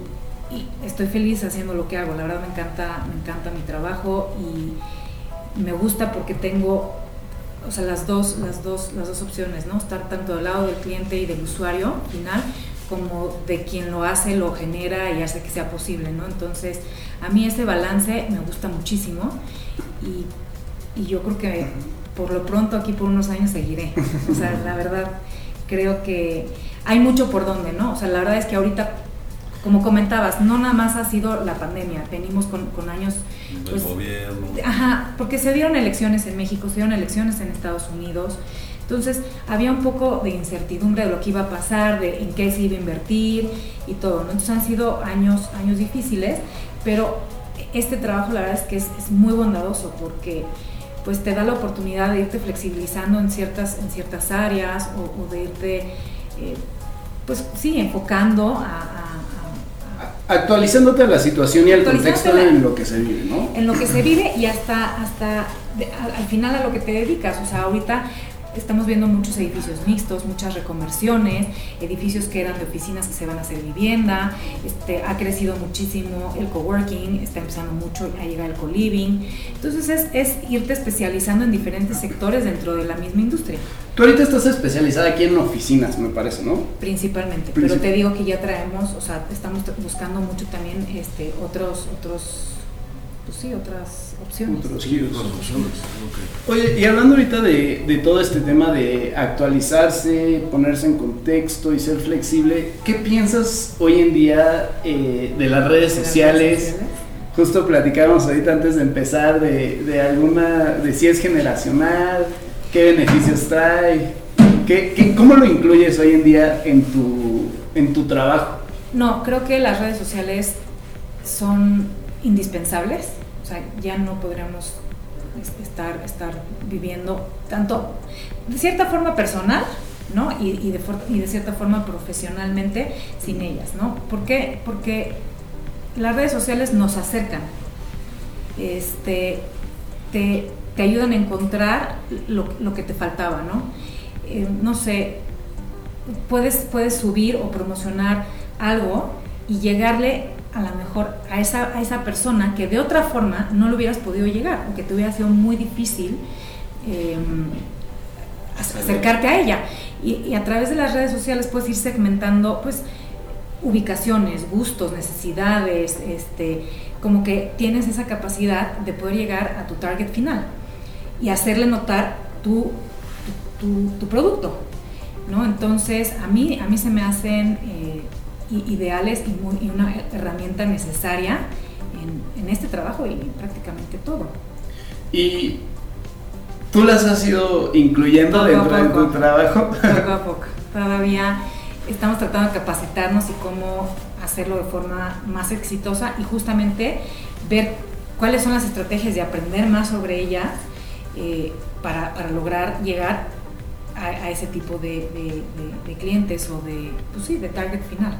y estoy feliz haciendo lo que hago. La verdad me encanta, me encanta mi trabajo y me gusta porque tengo, o sea, las dos, las dos, las dos opciones, ¿no? Estar tanto del lado del cliente y del usuario final como de quien lo hace, lo genera y hace que sea posible, ¿no? Entonces, a mí ese balance me gusta muchísimo y, y yo creo que por lo pronto aquí por unos años seguiré. O sea, la verdad, creo que hay mucho por donde, ¿no? O sea, la verdad es que ahorita, como comentabas, no nada más ha sido la pandemia, venimos con, con años... pues, gobierno. Ajá, porque se dieron elecciones en México, se dieron elecciones en Estados Unidos. Entonces había un poco de incertidumbre de lo que iba a pasar, de en qué se iba a invertir y todo. ¿no? Entonces han sido años, años difíciles, pero este trabajo la verdad es que es, es muy bondadoso porque pues te da la oportunidad de irte flexibilizando en ciertas, en ciertas áreas o, o de irte, eh, pues sí, enfocando a, Actualizándote a la situación y al contexto la- en lo que se vive, ¿no? en lo que se vive y hasta, hasta de- al, al final a lo que te dedicas. O sea, ahorita estamos viendo muchos edificios mixtos, muchas reconversiones, edificios que eran de oficinas que se van a hacer vivienda, este, ha crecido muchísimo el coworking, está empezando mucho a llegar el co-living. Entonces es, es irte especializando en diferentes sectores dentro de la misma industria, Tú ahorita estás especializada aquí en oficinas, me parece, ¿no? principalmente. Princip- Pero te digo que ya traemos, o sea, estamos buscando mucho también este, otros, otros, pues sí, otras opciones. Otros Sí, giros. otras opciones. Oye, y hablando ahorita de, de todo este tema de actualizarse, ponerse en contexto y ser flexible, ¿qué piensas hoy en día eh, de las redes De las sociales? redes sociales. justo platicábamos ahorita antes de empezar de, de alguna, de si es generacional, qué beneficios trae, qué, qué- cómo lo incluyes hoy en día en tu, en tu trabajo. No, creo que las redes sociales son indispensables. O sea, ya no podríamos es- estar, estar viviendo tanto de cierta forma personal, ¿no? Y, de, y de cierta forma profesionalmente sin ellas, ¿no? ¿Por qué? Porque las redes sociales nos acercan, este, te, te ayudan a encontrar lo, lo que te faltaba, ¿no? Eh, no sé, puedes, puedes subir o promocionar algo y llegarle a lo mejor a esa, a esa persona que de otra forma no le hubieras podido llegar o que te hubiera sido muy difícil eh, ac- acercarte a ella. Y, y a través de las redes sociales puedes ir segmentando pues ubicaciones, gustos, necesidades, este, como que tienes esa capacidad de poder llegar a tu target final y hacerle notar tu, tu, tu- tu producto. ¿no? Entonces, a mí, a mí se me hacen eh, ideales y, muy- y una herramienta necesaria en, en este trabajo y en prácticamente todo. Y tú las has ido incluyendo Poco dentro de tu trabajo. Poco a poco. Todavía estamos tratando de capacitarnos y cómo hacerlo de forma más exitosa y justamente ver cuáles son las estrategias de aprender más sobre ellas eh, para, para lograr llegar a, a ese tipo de, de- de- de clientes o de, pues sí, de target final.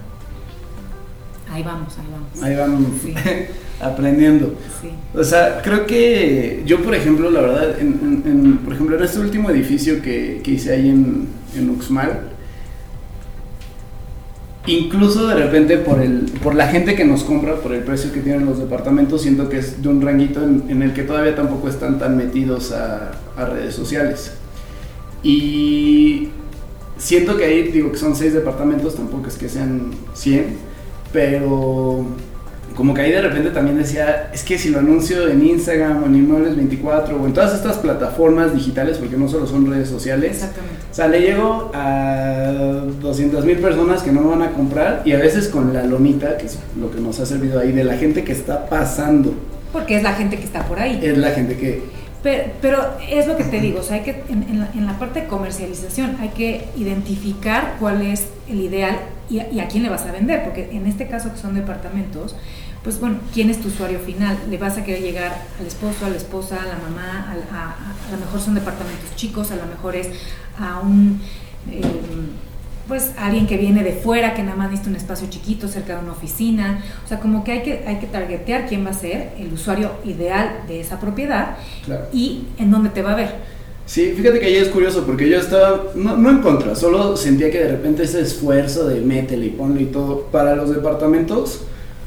Ahí vamos, ahí vamos. Ahí vamos Sí. *laughs* aprendiendo. Sí. O sea, creo que yo, por ejemplo, la verdad, en, en- en- por ejemplo, en este último edificio que, que hice ahí en, en Uxmal, incluso de repente por, el, por la gente que nos compra, por el precio que tienen los departamentos, siento que es de un ranguito en, en el que todavía tampoco están tan metidos a, a redes sociales. Y siento que ahí, digo que son seis departamentos, tampoco es que sean 100, pero como que ahí de repente también decía, es que si lo anuncio en Instagram o en Inmuebles 24 o en todas estas plataformas digitales, porque no solo son redes sociales, Exactamente. o sea, le llego a 200 mil personas que no me van a comprar y a veces con la lomita, que es lo que nos ha servido ahí, de la gente que está pasando, Porque es la gente que está por ahí. es la gente que... Pero, pero es lo que te digo, o sea, hay que, en, en la, en la parte de comercialización hay que identificar cuál es el ideal y a, quién le vas a vender, porque en este caso que son departamentos, pues bueno, ¿quién es tu usuario final? ¿Le vas a querer llegar al esposo, a la esposa, a la mamá? A, a, a lo mejor son departamentos chicos, a lo mejor es a un... eh, pues alguien que viene de fuera, que nada más necesita un espacio chiquito cerca de una oficina. O sea, como que hay que, hay que targetear quién va a ser el usuario ideal de esa propiedad Claro. y en dónde te va a ver. Sí, fíjate que ahí es curioso porque yo estaba, no, no en contra, solo sentía que de repente ese esfuerzo de métele y ponle y todo para los departamentos,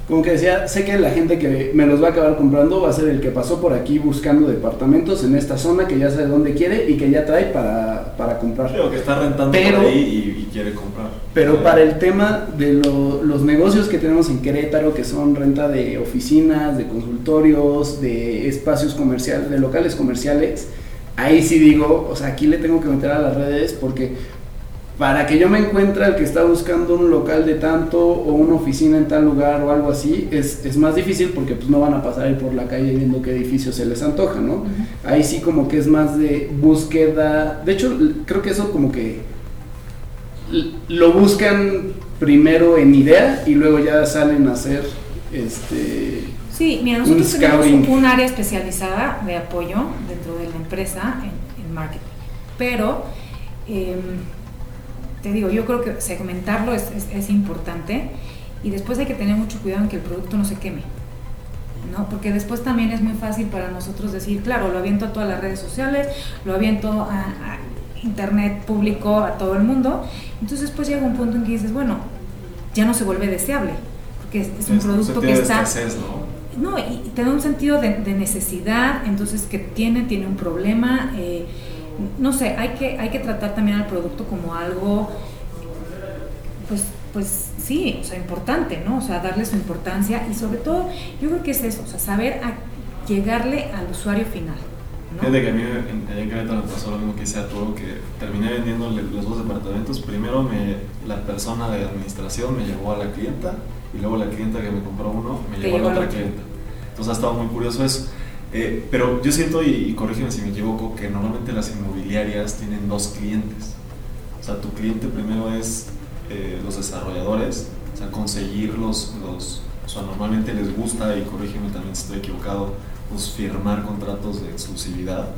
como que decía, sé que la gente que me los va a acabar comprando va a ser el que pasó por aquí buscando departamentos en esta zona, que ya sabe dónde quiere y que ya trae para, para comprar. Creo que está rentando Pero- por ahí y, y quiere comprar. Pero para el tema de lo- los negocios que tenemos en Querétaro, que son renta de oficinas, de consultorios, de espacios comerciales, de locales comerciales, ahí sí digo, o sea, aquí le tengo que meter a las redes porque para que yo me encuentre el que está buscando un local de tanto o una oficina en tal lugar o algo así, es, es más difícil porque pues no van a pasar ahí por la calle viendo qué edificio se les antoja, ¿no? Ahí sí como que es más de búsqueda, de hecho creo que eso como que lo buscan primero en idea y luego ya salen a hacer este Sí, mira, Un nosotros tenemos scouting. un área especializada de apoyo dentro de la empresa en, en marketing. Pero, em, te digo, yo creo que segmentarlo es, es- es importante y después hay que tener mucho cuidado en que el producto no se queme. ¿no? Porque después también es muy fácil para nosotros decir, claro, lo aviento a todas las redes sociales, lo aviento a, a internet público, a todo el mundo. Entonces, pues llega un punto en que dices, bueno, ya no se vuelve deseable, porque es, es un producto que está... escasez, ¿no? No, y y te da un sentido de, de necesidad, entonces que tiene, tiene un problema. eh, no sé, hay que, hay que tratar también al producto como algo, pues, pues sí, o sea, importante, ¿no? O sea, darle su importancia y sobre todo, yo creo que es eso, o sea, saber a llegarle al usuario final. ¿no? Fíjate que a mí en, en Querétaro me pasó lo mismo que hice a Arturo, que terminé vendiendo los dos departamentos. Primero me, la persona de administración me llevó a la clienta y luego la clienta que me compró uno me llevó a la otra clienta. Entonces ha estado muy curioso eso. Eh, pero yo siento, y, y corrígeme si me equivoco, que normalmente las inmobiliarias tienen dos clientes. O sea, tu cliente primero es eh, los desarrolladores, o sea, conseguir los, los, o sea, normalmente les gusta, y corrígeme también si estoy equivocado, pues firmar contratos de exclusividad.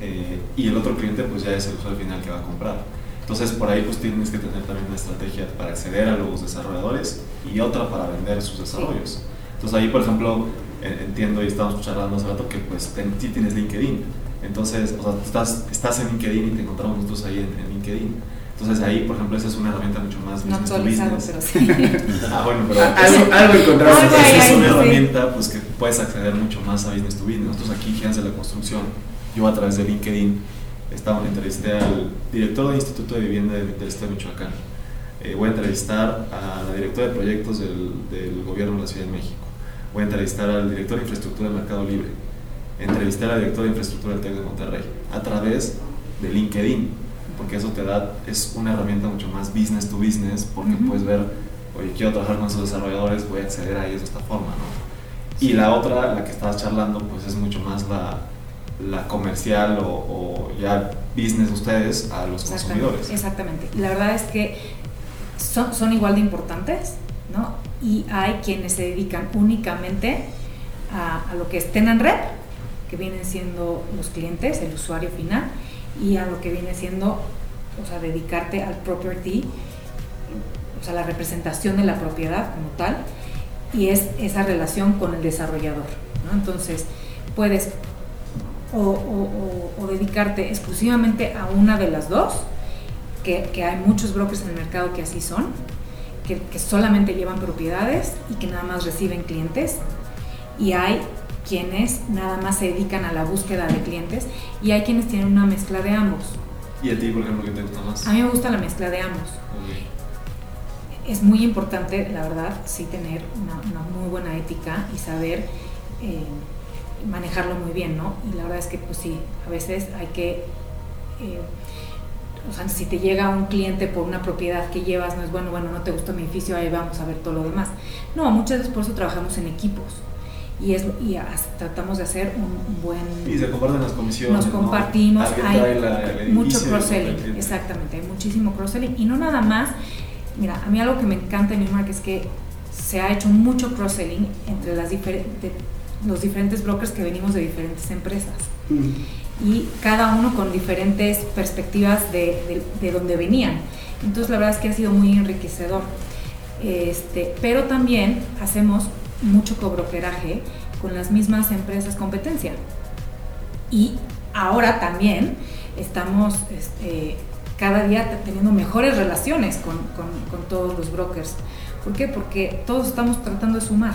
Eh, y el otro cliente pues ya es el usuario final que va a comprar. Entonces por ahí pues tienes que tener también una estrategia para acceder a los desarrolladores y otra para vender sus desarrollos. Entonces ahí por ejemplo entiendo y estamos charlando hace rato que pues sí tienes LinkedIn. Entonces, o sea, tú estás, estás en LinkedIn y te encontramos nosotros ahí en, en LinkedIn. Entonces ahí, por ejemplo, esa es una herramienta mucho más No actualizado, pero sí. *laughs* Ah, bueno, pero Ah, Algo, algo encontramos. Es una sí. herramienta pues, que puedes acceder mucho más a business to business. Nosotros aquí, Gigantes de la Construcción, yo a través de LinkedIn estaba, entrevisté al director del Instituto de Vivienda del, del Estado de Michoacán. Eh, voy a entrevistar a la directora de proyectos del, del gobierno de la Ciudad de México. Voy a entrevistar al director de infraestructura del Mercado Libre. Entrevisté a la directora de infraestructura del TEC de Monterrey a través de LinkedIn, porque eso te da, es una herramienta mucho más business to business, porque Ujú. puedes ver, oye, quiero trabajar con esos desarrolladores, voy a acceder a ellos de esta forma, ¿no? Y la otra, la que estabas charlando, pues es mucho más la, la comercial o, o ya business de ustedes a los Exactamente, consumidores. Exactamente. La verdad es que son, son igual de importantes, ¿no? Y hay quienes se dedican únicamente a, lo que es Tenant Rep, que vienen siendo los clientes, el usuario final, y a lo que viene siendo, o sea, dedicarte al property, o sea, la representación de la propiedad como tal, y es esa relación con el desarrollador. Entonces, puedes o- o dedicarte exclusivamente a una de las dos, que, que hay muchos brokers en el mercado que así son, que, que solamente llevan propiedades y que nada más reciben clientes, y hay quienes nada más se dedican a la búsqueda de clientes, y hay quienes tienen una mezcla de ambos. ¿Y a ti, por ejemplo, qué te gusta más? A mí me gusta la mezcla de ambos. Ok. Es muy importante, la verdad, sí tener una, una muy buena ética y saber eh, manejarlo muy bien, ¿no? Y la verdad es que, pues sí, a veces hay que, eh, o sea, si te llega un cliente por una propiedad que llevas, no es bueno, bueno, no te gusta mi edificio, ahí vamos a ver todo lo demás. No, muchas veces por eso trabajamos en equipos y, es, y tratamos de hacer un, buen... Y se comparten las comisiones. Nos ¿no? compartimos, hay la- edificio mucho cross-selling, exactamente, hay muchísimo cross-selling y no nada más, mira, a mí algo que me encanta en Newmark es que se ha hecho mucho cross-selling entre las diferentes, los diferentes brokers que venimos de diferentes empresas Mm. Y cada uno con diferentes perspectivas de, de, de donde venían. Entonces la verdad es que ha sido muy enriquecedor. Este, pero también hacemos mucho cobrokeraje con las mismas empresas competencia. Y ahora también estamos este, cada día teniendo mejores relaciones con, con- con todos los brokers. ¿Por qué? Porque todos estamos tratando de sumar.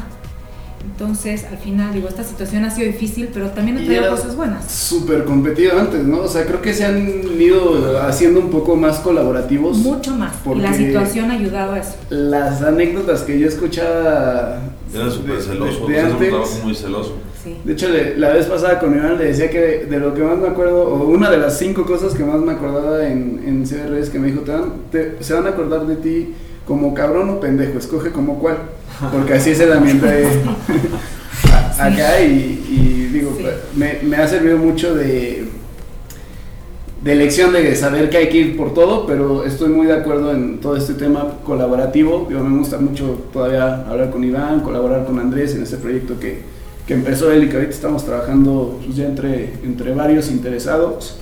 Entonces, al final, digo, esta situación ha sido difícil, pero también ha traído cosas buenas. Súper competido antes, ¿no? O sea, creo que se han ido haciendo un poco más colaborativos. Mucho más. Y porque- la situación ha ayudado a eso. Las anécdotas que yo escuchaba Era súper de- celoso, de o sea, es un antes. muy celoso. Sí. De hecho, le- la vez pasada con Iván le decía que de lo que más me acuerdo, o una de las cinco cosas que más me acordaba en, en CR es que me dijo, te van- te- se van a acordar de ti como cabrón o pendejo, escoge como cuál. Porque así es el ambiente *laughs* acá y, y digo, Sí. me, me ha servido mucho de, de lección de saber que hay que ir por todo, pero estoy muy de acuerdo en todo este tema colaborativo. Yo me gusta mucho todavía hablar con Iván, colaborar con Andrés en este proyecto que, que empezó él y que ahorita estamos trabajando pues, ya entre, entre varios interesados.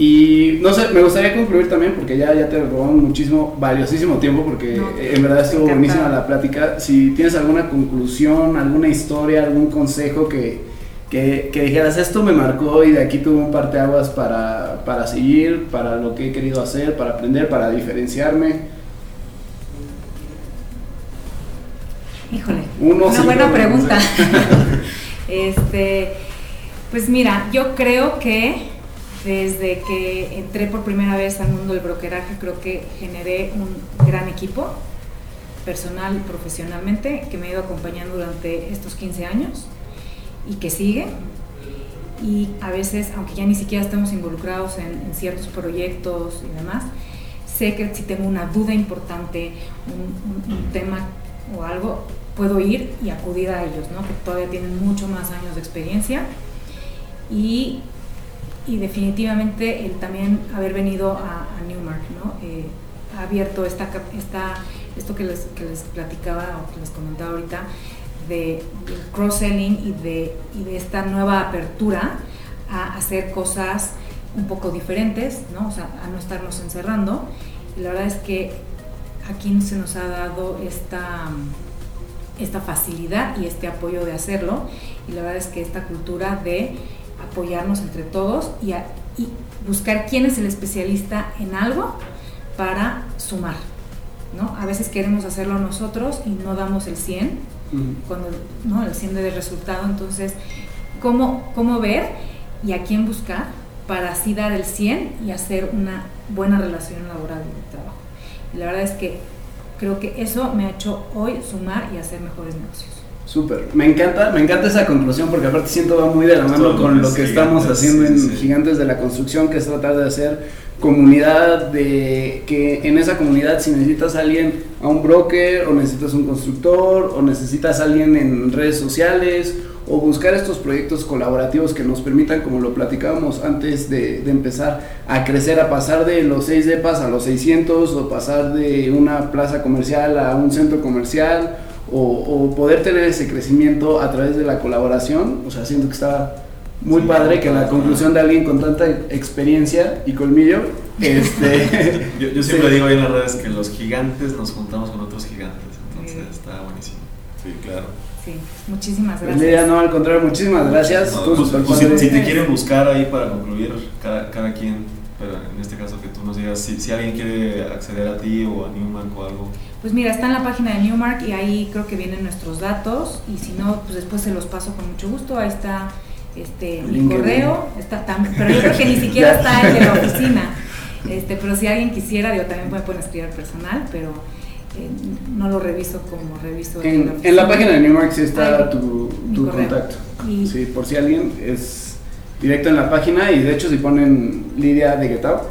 Y no sé, me gustaría concluir también porque ya, ya te robamos muchísimo, valiosísimo tiempo porque No, eh, en verdad estuvo buenísima la plática. Si tienes alguna conclusión, alguna historia, algún consejo que, que, que dijeras esto me marcó y de aquí tuve un parteaguas para, para seguir, para lo que he querido hacer, para aprender, para diferenciarme. Híjole, Uno, una buena pregunta. *laughs* *laughs* este, pues mira, yo creo que desde que entré por primera vez al mundo del brokeraje, creo que generé un gran equipo, personal y profesionalmente, que me ha ido acompañando durante estos 15 años y que sigue. Y a veces, aunque ya ni siquiera estamos involucrados en, ciertos proyectos y demás, sé que si tengo una duda importante, un tema o algo, puedo ir y acudir a ellos, ¿no? que todavía tienen mucho más años de experiencia. Y, y definitivamente el también haber venido a, Newmark, ¿no? Eh, ha abierto esta, esta, esto que les, que les platicaba o que les comentaba ahorita, de, del cross-selling y de, y de esta nueva apertura a hacer cosas un poco diferentes, ¿no? O sea, a no estarnos encerrando. Y la verdad es que aquí se nos ha dado esta, esta facilidad y este apoyo de hacerlo. Y la verdad es que esta cultura de apoyarnos entre todos y, a, y buscar quién es el especialista en algo para sumar. ¿no? A veces queremos hacerlo nosotros y no damos el 100, cuando, ¿no? el 100 de resultado. Entonces, ¿cómo, ¿cómo ver y a quién buscar para así dar el 100 y hacer una buena relación laboral de trabajo? Y la verdad es que creo que eso me ha hecho hoy sumar y hacer mejores negocios. Súper, me encanta, me encanta esa conclusión porque aparte siento va muy de la mano con lo que estamos haciendo en sí. Gigantes de la Construcción, que es tratar de hacer comunidad, de que en esa comunidad si necesitas a alguien, a un broker, o necesitas un constructor, o necesitas a alguien en redes sociales, o buscar estos proyectos colaborativos que nos permitan, como lo platicábamos antes de, de empezar, a crecer, a pasar de los 6 depas a los 600, o pasar de una plaza comercial a un centro comercial, o, o, poder tener ese crecimiento a través de la colaboración, o sea, siento que está muy sí, padre que la conclusión de alguien con tanta experiencia y colmillo, *laughs* este... yo, yo, siempre sí. digo ahí en las redes que los gigantes nos juntamos con otros gigantes, entonces sí. está buenísimo. Sí, claro. Sí, muchísimas Pues gracias. Mira, no, al contrario, muchísimas gracias. No, pues, pues, si, si, te quieren buscar ahí para concluir, cada, cada quien, pero en este caso que tú nos digas, si, si alguien quiere acceder a ti o a Newmark o algo. Pues mira, está en la página de Newmark y ahí creo que vienen nuestros datos. Y si no, pues después se los paso con mucho gusto. Ahí está este, mi correo, está tam, pero yo creo que ni *laughs* siquiera está el de la oficina. Este, pero si alguien quisiera, yo también me pueden escribir al personal, pero eh, no lo reviso como reviso en, la, en la página de Newmark sí está Ay, tu, tu contacto. Y, sí, por si alguien es directo en la página y de hecho si ponen Lidia de Get Out,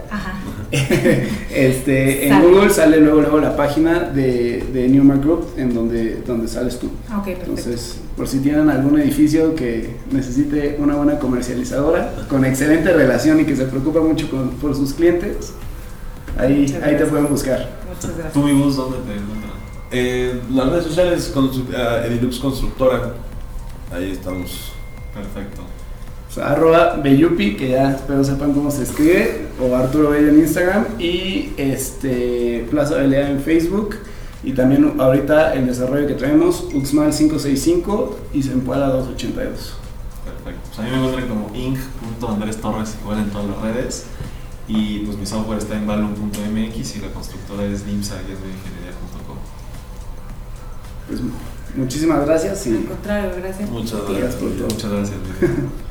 *laughs* este, en Google sale luego, luego la página de, de Newmark Group en donde, donde sales tú. Okay, Entonces, por si tienen algún edificio que necesite una buena comercializadora con excelente relación y que se preocupa mucho con, por sus clientes, ahí, ahí te pueden buscar. Muchas gracias. ¿Tú, mi bus, dónde te encuentran? Eh, las redes sociales, con, uh, Edilux Constructora, ahí estamos. Perfecto. O sea, arroba Bellupi, que ya espero sepan cómo se escribe, o Arturo Bello en Instagram, y este Plaza Belea en Facebook, y también ahorita el desarrollo que traemos, Uxmal 565 y Zempoala 282. Perfecto. Pues a mí me encuentran como inc.andrés Torres, igual en todas las redes, y pues mi software está en balloon.mx y la constructora es nimsa.com. Pues muchísimas gracias. Y Al contrario, gracias. Muchas gracias por todo. Muchas gracias. *laughs*